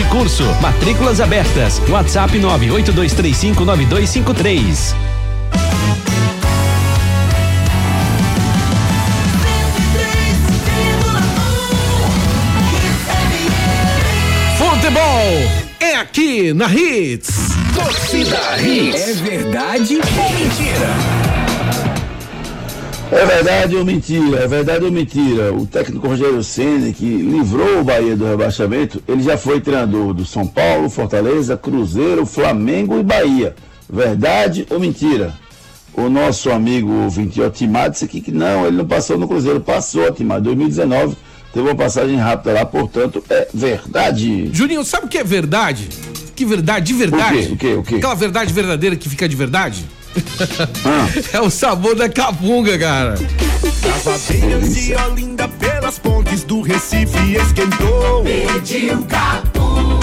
Speaker 9: e Curso. Matrículas abertas. WhatsApp 982359253.
Speaker 4: Futebol é aqui na Hits.
Speaker 3: Torcida Hits. É verdade ou mentira?
Speaker 2: É verdade ou mentira? É verdade ou mentira? O técnico Rogério Ceni que livrou o Bahia do rebaixamento, ele já foi treinador do São Paulo, Fortaleza, Cruzeiro, Flamengo e Bahia. Verdade ou mentira? O nosso amigo ouvinte Otimar disse aqui que não, ele não passou no Cruzeiro, passou Otimar, 2019 teve uma passagem rápida lá, portanto é verdade.
Speaker 4: Juninho, sabe o que é verdade? Que verdade, de verdade?
Speaker 2: O quê? O quê? O quê?
Speaker 4: Aquela verdade verdadeira que fica de verdade?
Speaker 2: Ah.
Speaker 4: É o sabor da capunga, cara.
Speaker 10: Cavadeiras de Olinda pelas pontes do Recife esquentou.
Speaker 11: Pediu capunga.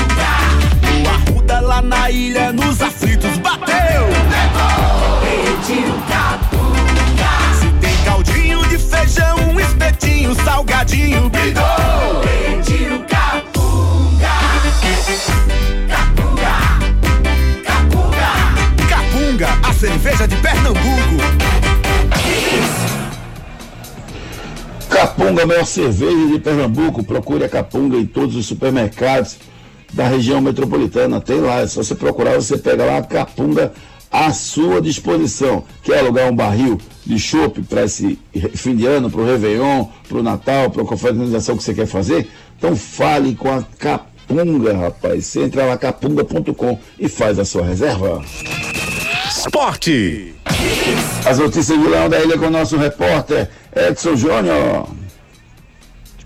Speaker 10: O Arruda lá na ilha nos aflitos bateu.
Speaker 11: Pediu capunga.
Speaker 10: Se tem caldinho de feijão, um espetinho, salgadinho, bidou.
Speaker 11: Pediu. Capunga. Capunga,
Speaker 10: a
Speaker 2: maior cerveja de Pernambuco. Procure a Capunga em todos os supermercados da região metropolitana. Tem lá, é só você procurar, você pega lá a Capunga à sua disposição. Quer alugar um barril de chopp para esse fim de ano, para o Réveillon, para o Natal, para a confraternização que você quer fazer? Então fale com a Capunga, rapaz. Você entra lá capunga.com e faz a sua reserva.
Speaker 10: Esporte.
Speaker 2: As notícias do Leão da Ilha com o nosso repórter Edson Júnior.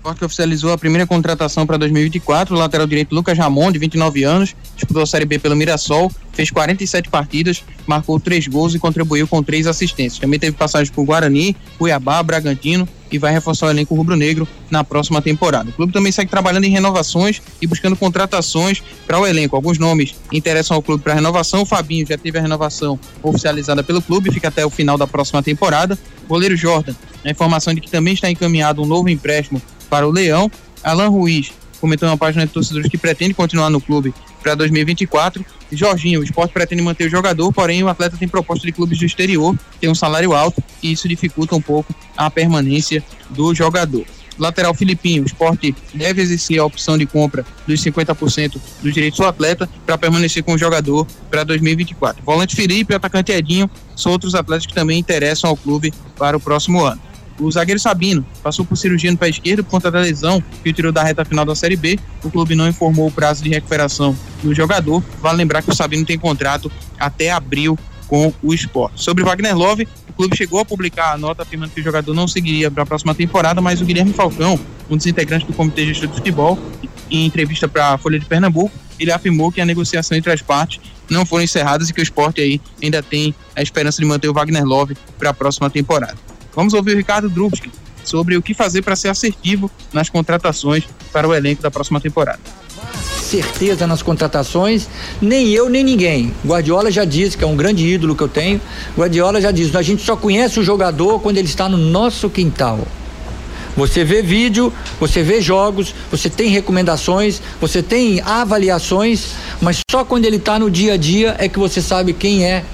Speaker 6: O Sport oficializou a primeira contratação para 2024. O lateral direito Lucas Ramon, de 29 anos, disputou a Série B pelo Mirassol, fez 47 partidas, marcou três gols e contribuiu com três assistências. Também teve passagem por Guarani, Cuiabá, Bragantino e vai reforçar o elenco rubro-negro na próxima temporada. O clube também segue trabalhando em renovações e buscando contratações para o elenco. Alguns nomes interessam ao clube para renovação. O Fabinho já teve a renovação oficializada pelo clube, fica até o final da próxima temporada. O goleiro Jordan, a informação de que também está encaminhado um novo empréstimo para o Leão. Alan Ruiz comentou na página de torcedores que pretende continuar no clube para 2024. Jorginho, o esporte pretende manter o jogador, porém o atleta tem proposta de clubes do exterior, tem um salário alto e isso dificulta um pouco a permanência do jogador. Lateral Filipinho, o esporte deve exercer a opção de compra dos 50% dos direitos do atleta para permanecer com o jogador para 2024. Volante Felipe e atacante Edinho são outros atletas que também interessam ao clube para o próximo ano. O zagueiro Sabino passou por cirurgia no pé esquerdo por conta da lesão que o tirou da reta final da Série B. O clube não informou o prazo de recuperação do jogador. Vale lembrar que o Sabino tem contrato até abril com o esporte. Sobre Wagner Love, o clube chegou a publicar a nota afirmando que o jogador não seguiria para a próxima temporada, mas o Guilherme Falcão, um dos integrantes do Comitê Gestor de Futebol, em entrevista para a Folha de Pernambuco, ele afirmou que a negociação entre as partes não foram encerradas e que o esporte aí ainda tem a esperança de manter o Wagner Love para a próxima temporada. Vamos ouvir o Ricardo Drubsky sobre o que fazer para ser assertivo nas contratações para o elenco da próxima temporada.
Speaker 12: certeza nas contratações, nem eu nem ninguém. Guardiola já disse que é um grande ídolo que eu tenho. Guardiola já disse: a gente só conhece o jogador quando ele está no nosso quintal. Você vê vídeo, você vê jogos, você tem recomendações, você tem avaliações, mas só quando ele está no dia a dia é que você sabe quem é,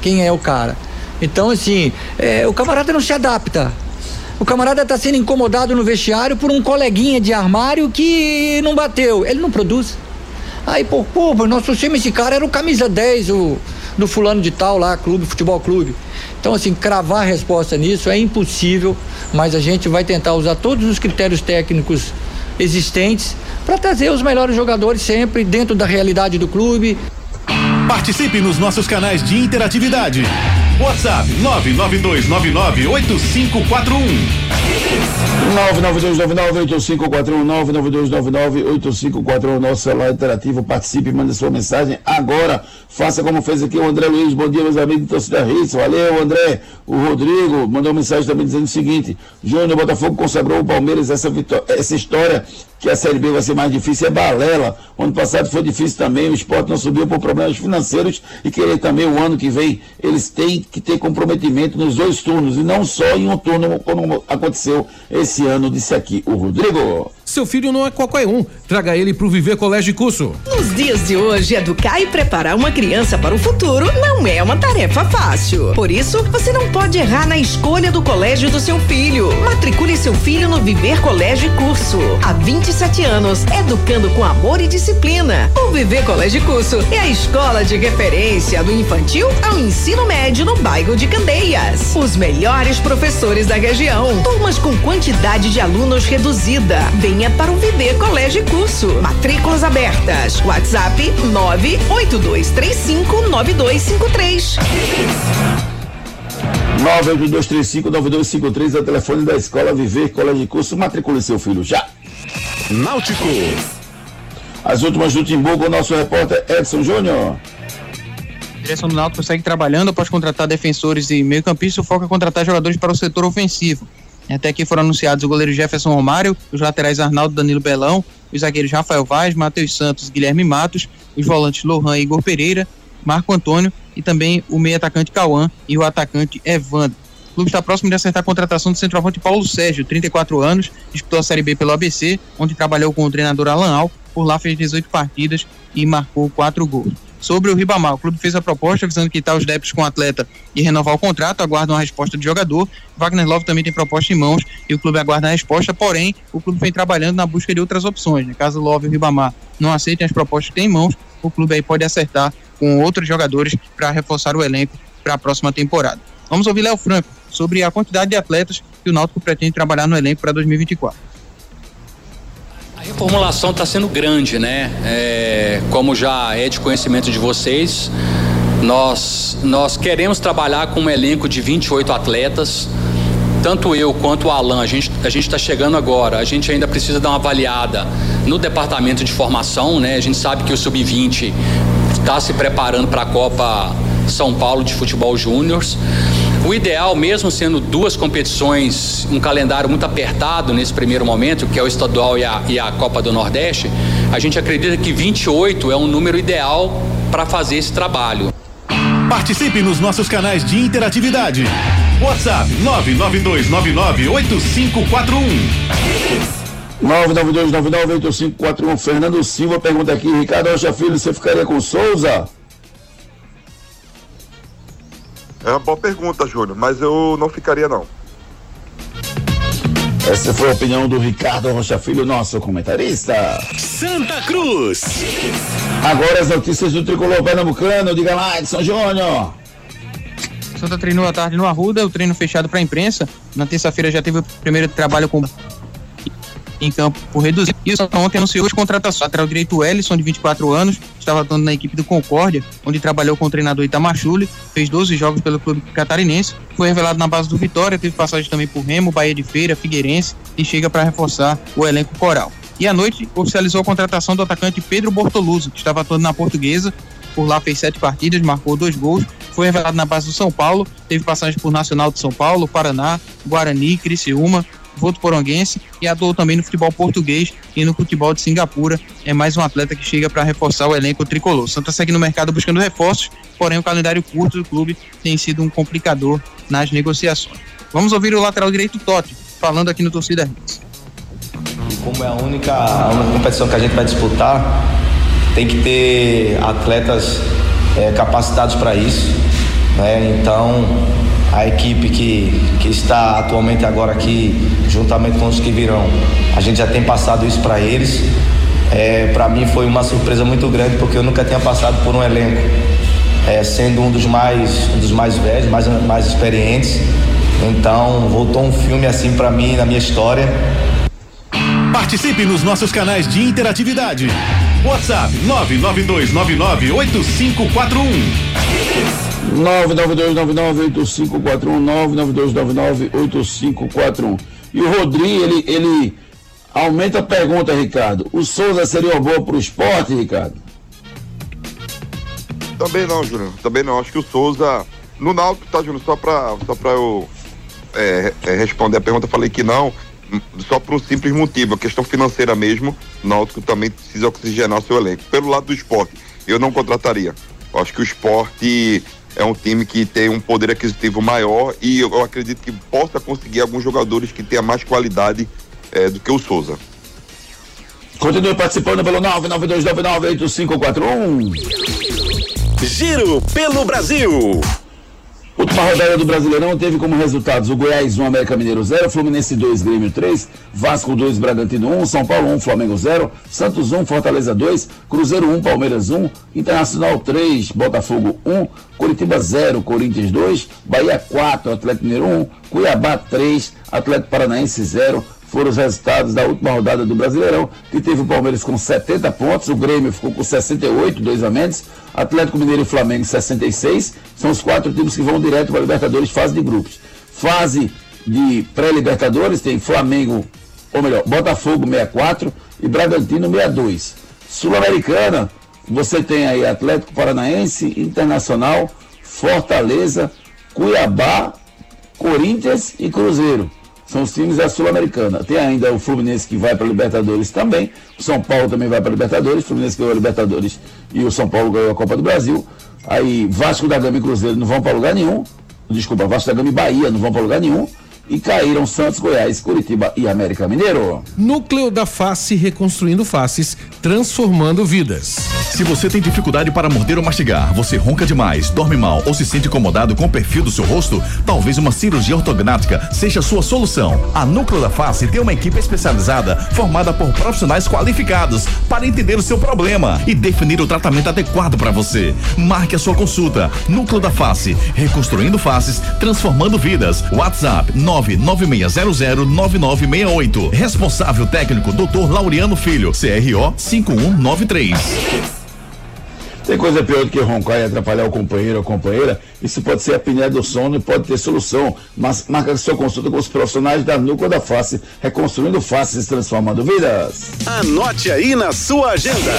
Speaker 12: quem é o cara. Então, assim, é, o camarada não se adapta. O camarada está sendo incomodado no vestiário por um coleguinha de armário que não bateu. Ele não produz. Aí, pô, pô, nós trouxemos esse cara, era o camisa 10 o, do fulano de tal lá, clube, futebol clube. Então, assim, cravar a resposta nisso é impossível, mas a gente vai tentar usar todos os critérios técnicos existentes para trazer os melhores jogadores sempre dentro da realidade do clube.
Speaker 1: Participe nos nossos canais de interatividade. WhatsApp 992998541.
Speaker 2: 992998541 nosso celular interativo, participe, mande sua mensagem agora, faça como fez aqui o André Luiz, bom dia meus amigos de torcida Ritz, valeu André, o Rodrigo mandou mensagem também dizendo o seguinte, Júnior Botafogo consagrou o Palmeiras. Essa, vitó- essa história que a Série B vai ser mais difícil é balela. Ano passado foi difícil também, o esporte não subiu por problemas financeiros e querer também o ano que vem. Eles têm que ter comprometimento nos dois turnos e não só em um turno, como aconteceu esse ano, disse aqui o Rodrigo.
Speaker 4: Seu filho não é qualquer um. Traga ele pro Viver Colégio e Curso.
Speaker 13: Nos dias de hoje, educar e preparar uma criança para o futuro não é uma tarefa fácil. Por isso, você não pode errar na escolha do colégio do seu filho. Matricule seu filho no Viver Colégio e Curso. Há 27 anos, educando com amor e disciplina. O Viver Colégio e Curso é a escola de referência do infantil ao ensino médio no bairro de Candeias. Os melhores professores da região. Turmas com quantidade de alunos reduzida. Venha para o Viver Colégio e Curso. Matrículas abertas. WhatsApp 982359253.
Speaker 2: 982359253 é o telefone da Escola Viver Colégio de Curso. Matricule seu filho já.
Speaker 1: Náutico.
Speaker 2: As últimas do Timbu com o nosso repórter Edson Júnior.
Speaker 6: A direção do Náutico segue trabalhando após contratar defensores e meio-campistas, foca em contratar jogadores para o setor ofensivo. Até aqui foram anunciados o goleiro Jefferson Romário, os laterais Arnaldo Danilo Belão, os zagueiros Rafael Vaz, Matheus Santos, Guilherme Matos, os volantes Lohan e Igor Pereira, Marco Antônio e também o meio atacante Cauã e o atacante Evandro. O clube está próximo de acertar a contratação do centroavante Paulo Sérgio, 34 anos, disputou a Série B pelo ABC, onde trabalhou com o treinador Alan Al, por lá fez 18 partidas e marcou 4 gols. Sobre o Ribamar, o clube fez a proposta visando quitar os débitos com o atleta e renovar o contrato, aguarda uma resposta do jogador. Wagner Love também tem proposta em mãos e o clube aguarda a resposta, porém, o clube vem trabalhando na busca de outras opções. Né? Caso Love e o Ribamar não aceitem as propostas que tem em mãos, o clube aí pode acertar com outros jogadores para reforçar o elenco para a próxima temporada. Vamos ouvir Léo Franco sobre a quantidade de atletas que o Náutico pretende trabalhar no elenco para 2024.
Speaker 14: A reformulação está sendo grande, né? É, como já é de conhecimento de vocês, nós, nós queremos trabalhar com um elenco de 28 atletas. Tanto eu quanto o Alan, a gente a está chegando agora, a gente ainda precisa dar uma avaliada no departamento de formação, né? A gente sabe que o Sub-20 está se preparando para a Copa São Paulo de Futebol Júnior. O ideal, mesmo sendo duas competições, um calendário muito apertado nesse primeiro momento, que é o estadual e a, e a Copa do Nordeste, a gente acredita que 28 é um número ideal para fazer esse trabalho.
Speaker 1: Participe nos nossos canais de interatividade. WhatsApp 992998541.
Speaker 2: 992998541. Fernando Silva pergunta aqui, Ricardo Rocha Filho, você ficaria com Souza?
Speaker 5: É uma boa pergunta, Júnior, mas eu não ficaria não.
Speaker 2: Essa foi a opinião do Ricardo Rocha Filho, nosso comentarista.
Speaker 1: Santa Cruz.
Speaker 2: Agora as notícias do tricolor pernambucano. Diga lá, Edson Júnior.
Speaker 6: Santa treinou à tarde no Arruda, o treino fechado para a imprensa. Na terça-feira já teve o primeiro trabalho com em campo por reduzir. O Santa ontem anunciou as contratações. Lateral direito Ellison, de 24 anos, estava atuando na equipe do Concórdia, onde trabalhou com o treinador Itamar Chuli, fez 12 jogos pelo clube catarinense, foi revelado na base do Vitória, teve passagem também por Remo, Bahia de Feira, Figueirense e chega para reforçar o elenco coral. E à noite oficializou a contratação do atacante Pedro Bortoluso, que estava atuando na portuguesa, por lá fez sete partidas, marcou dois gols, foi revelado na base do São Paulo, teve passagem por Nacional de São Paulo, Paraná, Guarani, Criciúma, Voto Poronguense e atuou também no futebol português e no futebol de Singapura. É mais um atleta que chega para reforçar o elenco tricolor. Santa segue no mercado buscando reforços, porém o calendário curto do clube tem sido um complicador nas negociações. Vamos ouvir o lateral direito Totti, falando aqui no Torcida Hits.
Speaker 15: Como é a única, a única competição que a gente vai disputar, tem que ter atletas é, capacitados para isso. Né? Então, a equipe que, que está atualmente agora aqui, juntamente com os que virão, a gente já tem passado isso para eles. É, para mim foi uma surpresa muito grande porque eu nunca tinha passado por um elenco, é, sendo um dos mais, um dos mais velhos, mais, mais experientes. Então voltou um filme assim para mim na minha história.
Speaker 1: Participe nos nossos canais de interatividade. WhatsApp 992998541.
Speaker 2: 992998541, 992998541. E o Rodrigo, ele, ele aumenta a pergunta, Ricardo. O Souza seria uma boa para o esporte, Ricardo?
Speaker 5: Também não, Júnior. Também não. Acho que o Souza. No Náutico, tá, Júnior? Só pra, só pra eu é, é, responder a pergunta, falei que não. Só por um simples motivo, a questão financeira mesmo. O Náutico também precisa oxigenar seu elenco. Pelo lado do esporte, eu não contrataria. Acho que o esporte é um time que tem um poder aquisitivo maior e eu, eu acredito que possa conseguir alguns jogadores que tenham mais qualidade é, do que o Souza.
Speaker 2: Continue participando pelo 992998541.
Speaker 3: Giro pelo Brasil.
Speaker 2: Última rodada do Brasileirão teve como resultados o Goiás 1, América Mineiro 0, Fluminense 2, Grêmio 3, Vasco 2, Bragantino 1, São Paulo 1, Flamengo 0, Santos 1, Fortaleza 2, Cruzeiro 1, Palmeiras 1, Internacional 3, Botafogo 1, Curitiba 0, Corinthians 2, Bahia 4, Atlético Mineiro 1, Cuiabá 3, Atlético Paranaense 0, foram os resultados da última rodada do Brasileirão, que teve o Palmeiras com 70 pontos, o Grêmio ficou com 68, dois a menos, Atlético Mineiro e Flamengo 66, são os quatro times que vão direto para a Libertadores, fase de grupos. Fase de pré-Libertadores tem Flamengo, ou melhor, Botafogo 64 e Bragantino 62. Sul-Americana, você tem aí Atlético Paranaense, Internacional, Fortaleza, Cuiabá, Corinthians e Cruzeiro são os times da Sul-Americana. Tem ainda o Fluminense que vai para a Libertadores também. O São Paulo também vai para a Libertadores. O Fluminense ganhou a Libertadores e o São Paulo ganhou a Copa do Brasil. Aí Vasco da Gama e Cruzeiro não vão para lugar nenhum. Desculpa, Vasco da Gama e Bahia não vão para lugar nenhum e caíram Santos, Goiás, Curitiba e América Mineiro.
Speaker 4: Núcleo da Face reconstruindo faces, transformando vidas.
Speaker 1: Se você tem dificuldade para morder ou mastigar, você ronca demais, dorme mal ou se sente incomodado com o perfil do seu rosto, talvez uma cirurgia ortognática seja a sua solução. A Núcleo da Face tem uma equipe especializada formada por profissionais qualificados para entender o seu problema e definir o tratamento adequado para você. Marque a sua consulta. Núcleo da Face, reconstruindo faces, transformando vidas. WhatsApp 9 996009968. Responsável técnico Dr. Laureano Filho, CRO 5193.
Speaker 2: Tem coisa pior do que roncar e atrapalhar o companheiro ou a companheira? Isso pode ser a apneia do sono e pode ter solução. Mas marca sua consulta com os profissionais da Núcleo da Face, reconstruindo faces, transformando vidas.
Speaker 3: Anote aí na sua agenda.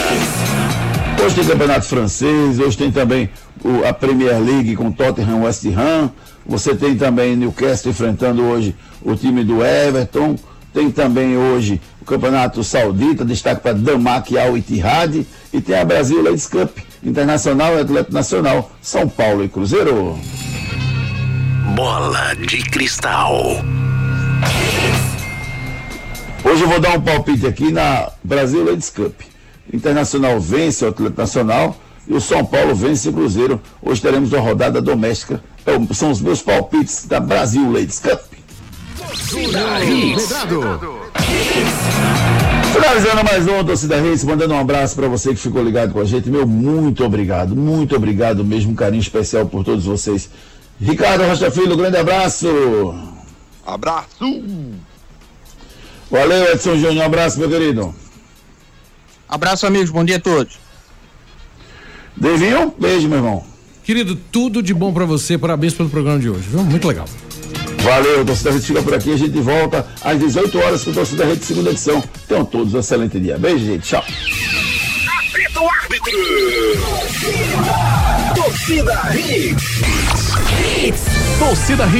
Speaker 2: Hoje tem campeonato francês, hoje tem também o, a Premier League com Tottenham West Ham. Você tem também Newcastle enfrentando hoje o time do Everton. Tem também hoje o Campeonato Saudita, destaque para Damak Al Ittihad. E tem a Brasil Ladies Cup, Internacional e Atlético Nacional, São Paulo e Cruzeiro.
Speaker 3: Bola de cristal.
Speaker 2: Hoje eu vou dar um palpite aqui na Brasil Ladies Cup. Internacional vence o Atlético Nacional e o São Paulo vence o Cruzeiro. Hoje teremos uma rodada doméstica. É são os meus palpites da Brasil Ladies Cup. Finalizando mais um Torcida Reis, mandando um abraço para você que ficou ligado com a gente. Meu muito obrigado, muito obrigado mesmo, um carinho especial por todos vocês. Ricardo Rocha Filho, grande abraço.
Speaker 5: Abraço.
Speaker 2: Valeu, Edson Júnior, um abraço, meu querido.
Speaker 6: Abraço, amigos, bom dia a todos.
Speaker 2: Devinho, beijo, meu irmão.
Speaker 4: Querido, tudo de bom para você, parabéns pelo programa de hoje, viu? Muito legal.
Speaker 2: Valeu, Torcida Rede fica por aqui, a gente volta às 18 horas com o Torcida Rede, segunda edição. Tenham todos um excelente dia. Beijo, gente, tchau.
Speaker 3: Apita o árbitro. Torcida Hits.
Speaker 1: Torcida Hits.